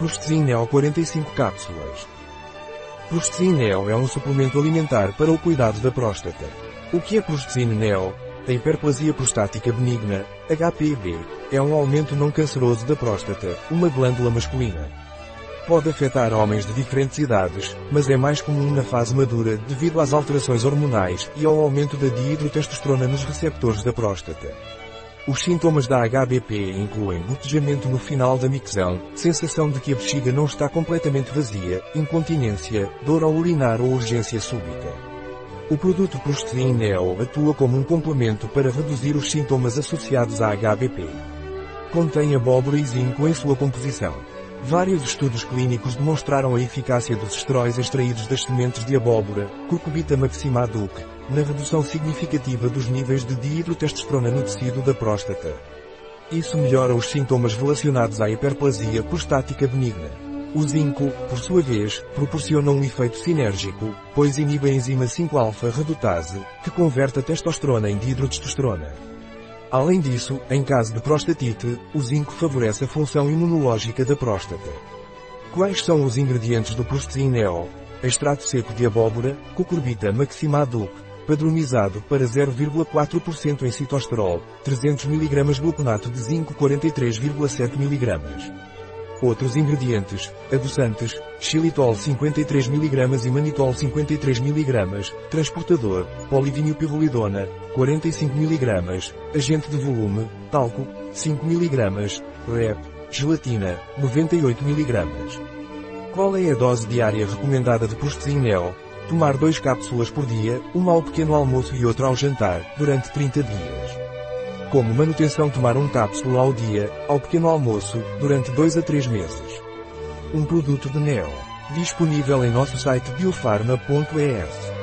Prostezin Neo 45 cápsulas. Prostezin Neo é um suplemento alimentar para o cuidado da próstata. O que é Prostezin Neo? A hiperplasia prostática benigna, HPB, é um aumento não canceroso da próstata, uma glândula masculina. Pode afetar homens de diferentes idades, mas é mais comum na fase madura devido às alterações hormonais e ao aumento da dihidrotestosterona nos receptores da próstata. Os sintomas da HBP incluem gotejamento no final da micção, sensação de que a bexiga não está completamente vazia, incontinência, dor ao urinar ou urgência súbita. O produto Prostrin Neo atua como um complemento para reduzir os sintomas associados à HBP. Contém abóbora e zinco em sua composição. Vários estudos clínicos demonstraram a eficácia dos esteróis extraídos das sementes de abóbora, Cucurbita maxima duc, na redução significativa dos níveis de dihidrotestosterona no tecido da próstata. Isso melhora os sintomas relacionados à hiperplasia prostática benigna. O zinco, por sua vez, proporciona um efeito sinérgico, pois inibe a enzima 5-alfa-redutase, que converte a testosterona em dihidrotestosterona. Além disso, em caso de prostatite, o zinco favorece a função imunológica da próstata. Quais são os ingredientes do Prostezin Neo? Extrato seco de abóbora, cucurbita maxima duc, padronizado para 0,4% em citosterol, 300 mg gluconato de zinco 43,7 mg. Outros ingredientes, adoçantes, xilitol 53 mg e manitol 53 mg, transportador, polivinilpirrolidona, 45 mg, agente de volume, talco, 5 mg, rep, gelatina, 98 mg. Qual é a dose diária recomendada de Prostezin Neo? Tomar dois cápsulas por dia, uma ao pequeno almoço e outra ao jantar, durante 30 dias. Como manutenção tomar um cápsula ao dia, ao pequeno almoço, durante 2 a 3 meses. Um produto de Neo. Disponível em nosso site biofarma.es.